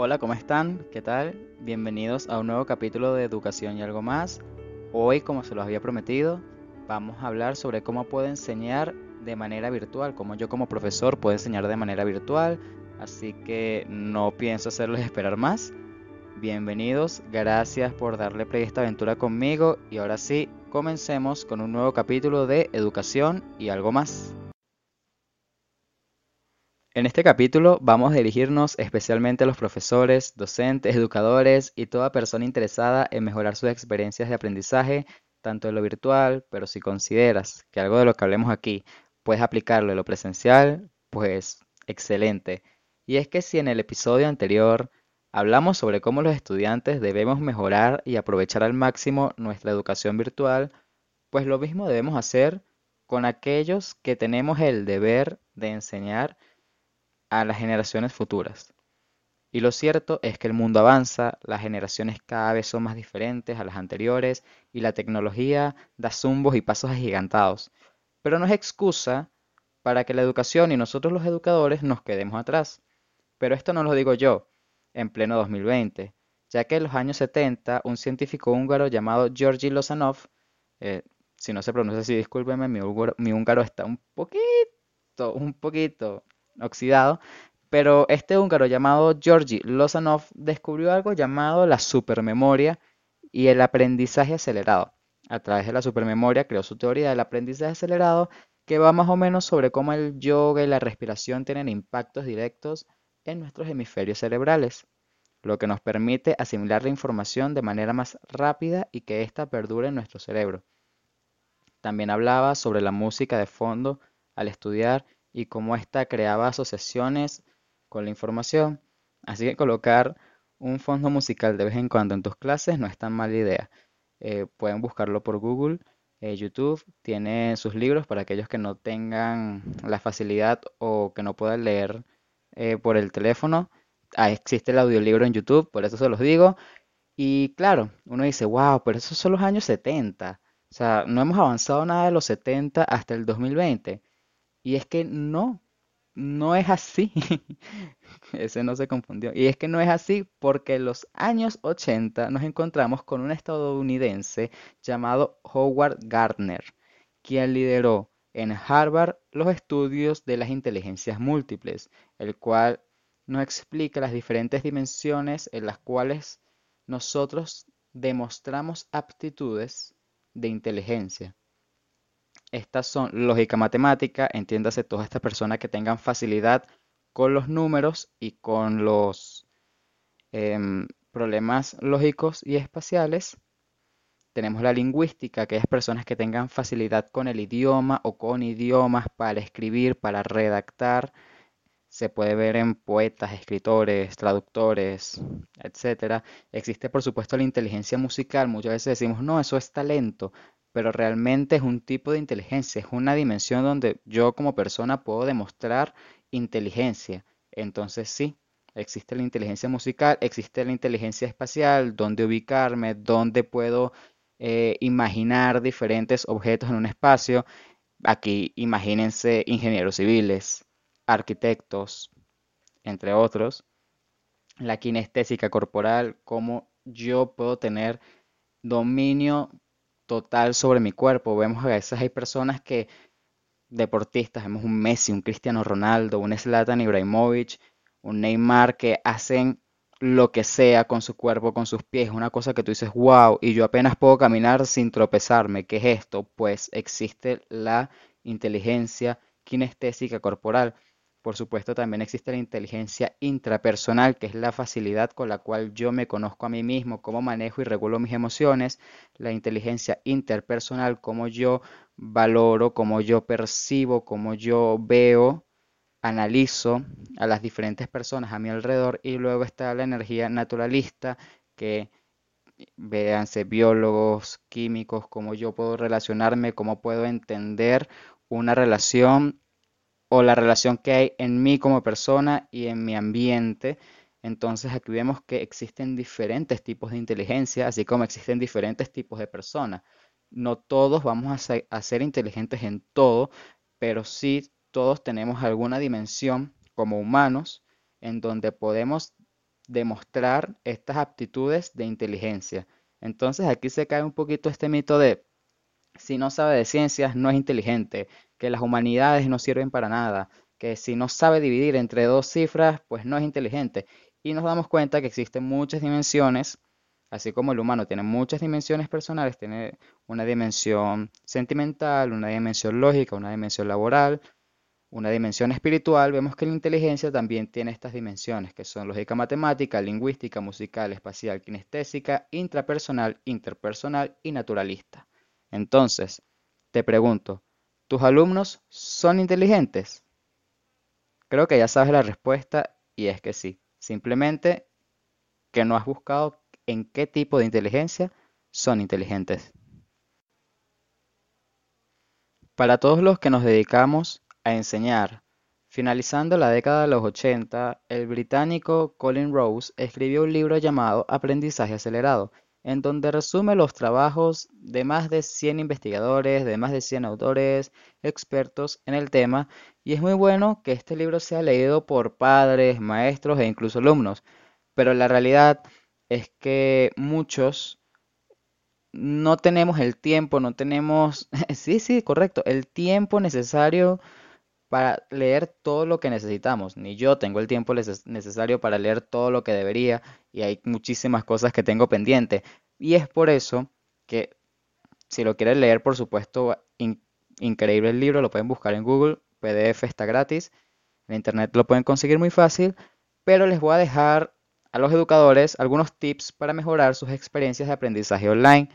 Hola, ¿cómo están? ¿Qué tal? Bienvenidos a un nuevo capítulo de Educación y algo más. Hoy, como se los había prometido, vamos a hablar sobre cómo puedo enseñar de manera virtual, cómo yo como profesor puedo enseñar de manera virtual. Así que no pienso hacerles esperar más. Bienvenidos, gracias por darle play a esta aventura conmigo y ahora sí, comencemos con un nuevo capítulo de Educación y algo más. En este capítulo vamos a dirigirnos especialmente a los profesores, docentes, educadores y toda persona interesada en mejorar sus experiencias de aprendizaje, tanto en lo virtual, pero si consideras que algo de lo que hablemos aquí puedes aplicarlo en lo presencial, pues excelente. Y es que si en el episodio anterior hablamos sobre cómo los estudiantes debemos mejorar y aprovechar al máximo nuestra educación virtual, pues lo mismo debemos hacer con aquellos que tenemos el deber de enseñar a las generaciones futuras. Y lo cierto es que el mundo avanza, las generaciones cada vez son más diferentes a las anteriores y la tecnología da zumbos y pasos agigantados. Pero no es excusa para que la educación y nosotros los educadores nos quedemos atrás. Pero esto no lo digo yo, en pleno 2020, ya que en los años 70 un científico húngaro llamado Georgi Lozanov, eh, si no se pronuncia así, discúlpeme, mi mi húngaro está un poquito, un poquito oxidado, pero este húngaro llamado Georgi Lozanov descubrió algo llamado la supermemoria y el aprendizaje acelerado. A través de la supermemoria creó su teoría del aprendizaje acelerado que va más o menos sobre cómo el yoga y la respiración tienen impactos directos en nuestros hemisferios cerebrales, lo que nos permite asimilar la información de manera más rápida y que ésta perdure en nuestro cerebro. También hablaba sobre la música de fondo al estudiar y cómo ésta creaba asociaciones con la información. Así que colocar un fondo musical de vez en cuando en tus clases no es tan mala idea. Eh, pueden buscarlo por Google. Eh, YouTube tiene sus libros para aquellos que no tengan la facilidad o que no puedan leer eh, por el teléfono. Ah, existe el audiolibro en YouTube, por eso se los digo. Y claro, uno dice, wow, pero esos son los años 70. O sea, no hemos avanzado nada de los 70 hasta el 2020. Y es que no, no es así. Ese no se confundió. Y es que no es así porque en los años 80 nos encontramos con un estadounidense llamado Howard Gardner, quien lideró en Harvard los estudios de las inteligencias múltiples, el cual nos explica las diferentes dimensiones en las cuales nosotros demostramos aptitudes de inteligencia. Estas son lógica matemática, entiéndase todas estas personas que tengan facilidad con los números y con los em, problemas lógicos y espaciales. Tenemos la lingüística, aquellas personas que tengan facilidad con el idioma o con idiomas para escribir, para redactar. Se puede ver en poetas, escritores, traductores, etc. Existe, por supuesto, la inteligencia musical. Muchas veces decimos, no, eso es talento pero realmente es un tipo de inteligencia, es una dimensión donde yo como persona puedo demostrar inteligencia. Entonces sí, existe la inteligencia musical, existe la inteligencia espacial, donde ubicarme, donde puedo eh, imaginar diferentes objetos en un espacio. Aquí imagínense ingenieros civiles, arquitectos, entre otros. La kinestésica corporal, cómo yo puedo tener dominio total sobre mi cuerpo. Vemos a veces hay personas que, deportistas, vemos un Messi, un Cristiano Ronaldo, un Zlatan Ibrahimovic, un Neymar que hacen lo que sea con su cuerpo, con sus pies, una cosa que tú dices, wow, y yo apenas puedo caminar sin tropezarme. ¿Qué es esto? Pues existe la inteligencia kinestésica corporal. Por supuesto, también existe la inteligencia intrapersonal, que es la facilidad con la cual yo me conozco a mí mismo, cómo manejo y regulo mis emociones. La inteligencia interpersonal, cómo yo valoro, cómo yo percibo, cómo yo veo, analizo a las diferentes personas a mi alrededor. Y luego está la energía naturalista, que véanse biólogos, químicos, cómo yo puedo relacionarme, cómo puedo entender una relación o la relación que hay en mí como persona y en mi ambiente. Entonces aquí vemos que existen diferentes tipos de inteligencia, así como existen diferentes tipos de personas. No todos vamos a ser, a ser inteligentes en todo, pero sí todos tenemos alguna dimensión como humanos en donde podemos demostrar estas aptitudes de inteligencia. Entonces aquí se cae un poquito este mito de si no sabe de ciencias no es inteligente, que las humanidades no sirven para nada, que si no sabe dividir entre dos cifras, pues no es inteligente. Y nos damos cuenta que existen muchas dimensiones, así como el humano tiene muchas dimensiones personales, tiene una dimensión sentimental, una dimensión lógica, una dimensión laboral, una dimensión espiritual, vemos que la inteligencia también tiene estas dimensiones, que son lógica matemática, lingüística, musical, espacial, kinestésica, intrapersonal, interpersonal y naturalista. Entonces, te pregunto, ¿tus alumnos son inteligentes? Creo que ya sabes la respuesta y es que sí. Simplemente que no has buscado en qué tipo de inteligencia son inteligentes. Para todos los que nos dedicamos a enseñar, finalizando la década de los 80, el británico Colin Rose escribió un libro llamado Aprendizaje Acelerado, en donde resume los trabajos de más de 100 investigadores, de más de 100 autores, expertos en el tema, y es muy bueno que este libro sea leído por padres, maestros e incluso alumnos, pero la realidad es que muchos no tenemos el tiempo, no tenemos, sí, sí, correcto, el tiempo necesario para leer todo lo que necesitamos. Ni yo tengo el tiempo necesario para leer todo lo que debería y hay muchísimas cosas que tengo pendiente. Y es por eso que si lo quieren leer, por supuesto, increíble el libro, lo pueden buscar en Google, PDF está gratis, en Internet lo pueden conseguir muy fácil, pero les voy a dejar a los educadores algunos tips para mejorar sus experiencias de aprendizaje online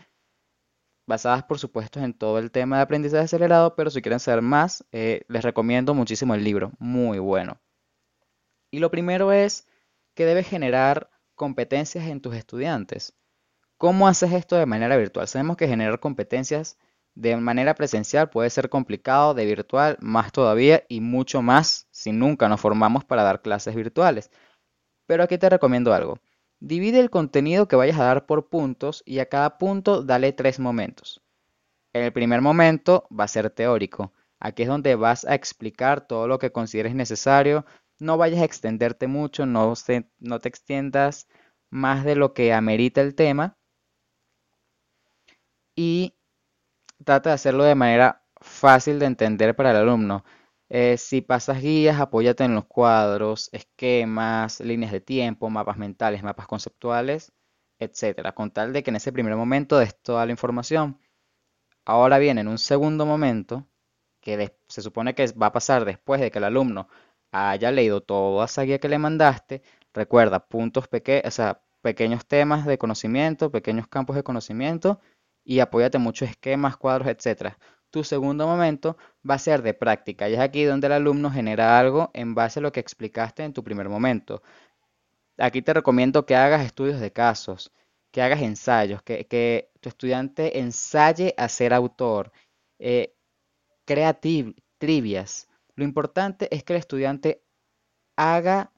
basadas por supuesto en todo el tema de aprendizaje acelerado, pero si quieren saber más, eh, les recomiendo muchísimo el libro, muy bueno. Y lo primero es que debes generar competencias en tus estudiantes. ¿Cómo haces esto de manera virtual? Sabemos que generar competencias de manera presencial puede ser complicado, de virtual más todavía y mucho más si nunca nos formamos para dar clases virtuales. Pero aquí te recomiendo algo. Divide el contenido que vayas a dar por puntos y a cada punto dale tres momentos. El primer momento va a ser teórico. Aquí es donde vas a explicar todo lo que consideres necesario. No vayas a extenderte mucho, no, no te extiendas más de lo que amerita el tema. Y trata de hacerlo de manera fácil de entender para el alumno. Eh, si pasas guías, apóyate en los cuadros, esquemas, líneas de tiempo, mapas mentales, mapas conceptuales, etcétera, con tal de que en ese primer momento des toda la información. Ahora bien, en un segundo momento, que se supone que va a pasar después de que el alumno haya leído toda esa guía que le mandaste, recuerda puntos pequeños, temas de conocimiento, pequeños campos de conocimiento y apóyate muchos esquemas, cuadros, etcétera tu segundo momento va a ser de práctica y es aquí donde el alumno genera algo en base a lo que explicaste en tu primer momento. Aquí te recomiendo que hagas estudios de casos, que hagas ensayos, que, tu estudiante ensaye a ser autor, eh, trivias. Lo importante es que el estudiante haga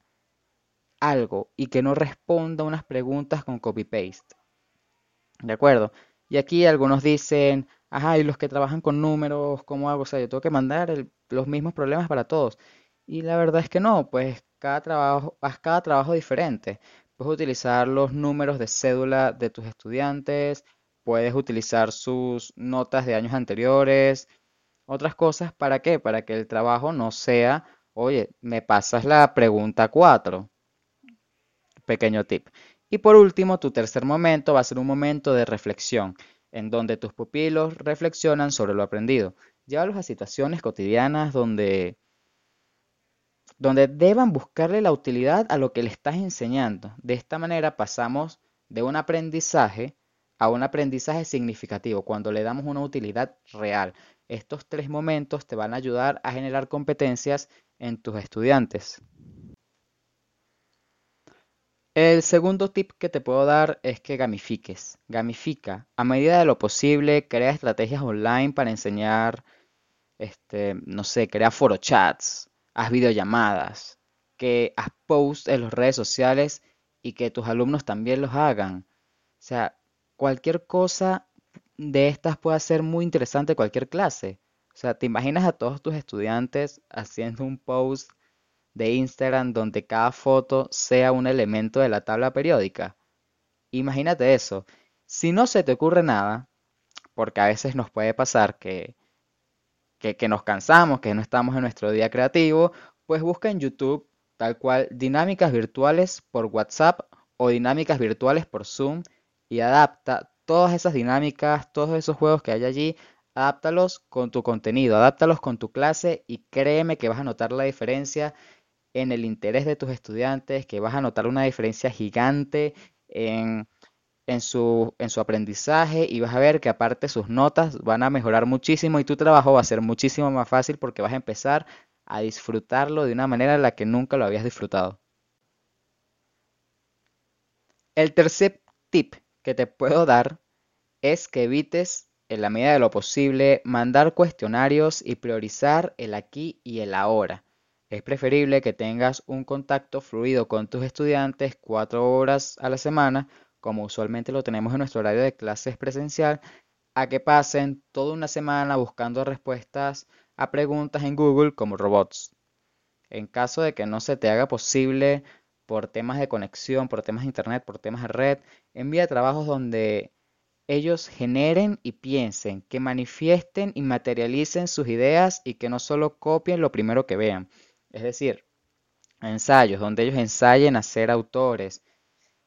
algo y que no responda unas preguntas con copy-paste. ¿De acuerdo? Y aquí algunos dicen, ajá, y los que trabajan con números, ¿cómo hago? O sea, yo tengo que mandar los mismos problemas para todos. Y la verdad es que no, pues cada trabajo, haz cada trabajo diferente. Puedes utilizar los números de cédula de tus estudiantes, puedes utilizar sus notas de años anteriores, otras cosas, ¿para qué? Para que el trabajo no sea, oye, me pasas la pregunta 4. Pequeño tip. Y por último, tu tercer momento va a ser un momento de reflexión en donde tus pupilos reflexionan sobre lo aprendido. Llévalos a situaciones cotidianas donde, donde deban buscarle la utilidad a lo que le estás enseñando. De esta manera pasamos de un aprendizaje a un aprendizaje significativo, cuando le damos una utilidad real. Estos tres momentos te van a ayudar a generar competencias en tus estudiantes. El segundo tip que te puedo dar es que gamifiques. Gamifica. A medida de lo posible, crea estrategias online para enseñar, este, no sé, crea forochats, haz videollamadas, que haz posts en las redes sociales y que tus alumnos también los hagan. O sea, cualquier cosa de estas puede ser muy interesante cualquier clase. O sea, te imaginas a todos tus estudiantes haciendo un post de Instagram donde cada foto sea un elemento de la tabla periódica. Imagínate eso. Si no se te ocurre nada, porque a veces nos puede pasar que, que, nos cansamos, que no estamos en nuestro día creativo, pues busca en YouTube tal cual dinámicas virtuales por WhatsApp o dinámicas virtuales por Zoom y adapta todas esas dinámicas, todos esos juegos que hay allí, adáptalos con tu contenido, adáptalos con tu clase y créeme que vas a notar la diferencia en el interés de tus estudiantes, que vas a notar una diferencia gigante en, su, su aprendizaje y vas a ver que aparte sus notas van a mejorar muchísimo y tu trabajo va a ser muchísimo más fácil porque vas a empezar a disfrutarlo de una manera en la que nunca lo habías disfrutado. El tercer tip que te puedo dar es que evites, en la medida de lo posible, mandar cuestionarios y priorizar el aquí y el ahora. Es preferible que tengas un contacto fluido con tus estudiantes cuatro horas a la semana, como usualmente lo tenemos en nuestro horario de clases presencial, a que pasen toda una semana buscando respuestas a preguntas en Google como robots. En caso de que no se te haga posible por temas de conexión, por temas de internet, por temas de red, envía trabajos donde ellos generen y piensen, que manifiesten y materialicen sus ideas y que no solo copien lo primero que vean. Es decir, ensayos donde ellos ensayen a ser autores,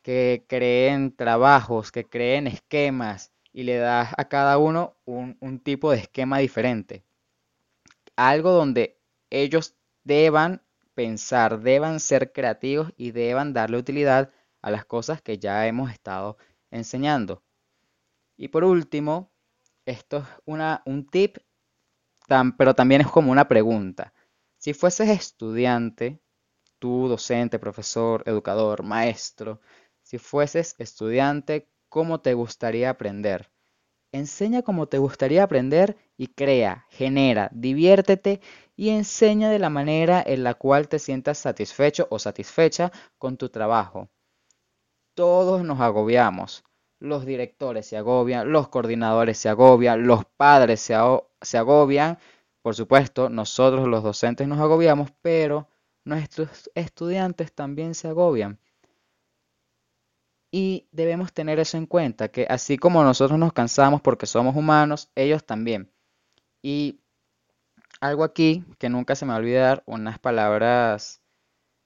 que creen trabajos, que creen esquemas y le das a cada uno un, tipo de esquema diferente. Algo donde ellos deban pensar, deban ser creativos y deban darle utilidad a las cosas que ya hemos estado enseñando. Y por último, esto es una, un tip, pero también es como una pregunta. Si fueses estudiante, tú docente, profesor, educador, maestro, si fueses estudiante, ¿cómo te gustaría aprender? Enseña como te gustaría aprender y crea, genera, diviértete y enseña de la manera en la cual te sientas satisfecho o satisfecha con tu trabajo. Todos nos agobiamos. Los directores se agobian, los coordinadores se agobian, los padres se, se agobian. Por supuesto, nosotros los docentes nos agobiamos, pero nuestros estudiantes también se agobian. Y debemos tener eso en cuenta, que así como nosotros nos cansamos porque somos humanos, ellos también. Y algo aquí que nunca se me va a olvidar, unas palabras,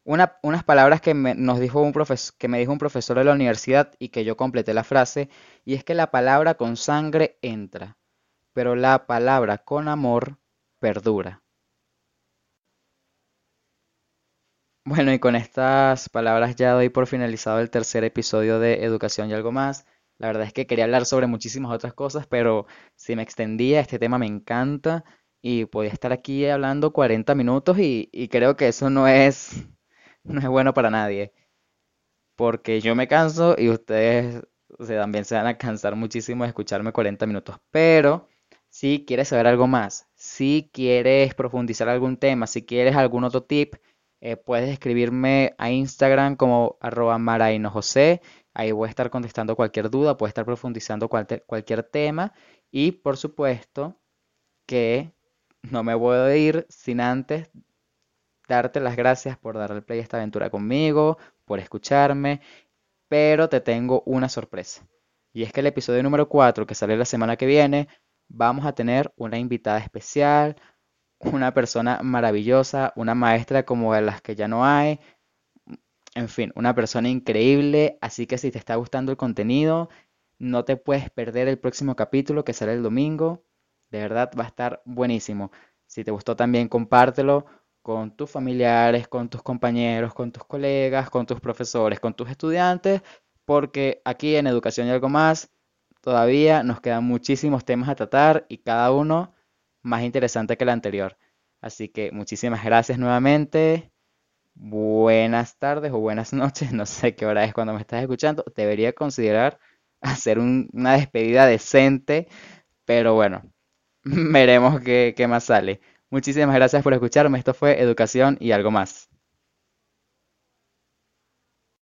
unas palabras que me, dijo un que me dijo un profesor de la universidad y que yo completé la frase, y es que la palabra con sangre entra, pero la palabra con amor perdura. Bueno, y con estas palabras ya doy por finalizado el tercer episodio de Educación y algo más. La verdad es que quería hablar sobre muchísimas otras cosas, pero si me extendía, este tema me encanta y podía estar aquí hablando 40 minutos y, creo que eso no es, no es bueno para nadie. Porque yo me canso y ustedes también se van a cansar muchísimo de escucharme 40 minutos. Pero si quieres saber algo más, si quieres profundizar algún tema, si quieres algún otro tip, eh, puedes escribirme a Instagram como arroba marainojosé. Ahí voy a estar contestando cualquier duda, puedo estar profundizando cualquier, tema. Y por supuesto que no me voy a ir sin antes darte las gracias por darle play esta aventura conmigo, por escucharme, pero te tengo una sorpresa. Y es que el episodio número 4, que sale la semana que viene, vamos a tener una invitada especial, una persona maravillosa, una maestra como de las que ya no hay, en fin, una persona increíble, así que si te está gustando el contenido, no te puedes perder el próximo capítulo que sale el domingo. De verdad va a estar buenísimo. Si te gustó también compártelo con tus familiares, con tus compañeros, con tus colegas, con tus profesores, con tus estudiantes, porque aquí en Educación y algo más todavía nos quedan muchísimos temas a tratar y cada uno más interesante que el anterior. Así que muchísimas gracias nuevamente. Buenas tardes o buenas noches, no sé qué hora es cuando me estás escuchando. Debería considerar hacer una despedida decente, pero bueno, veremos qué, más sale. Muchísimas gracias por escucharme. Esto fue Educación y algo más.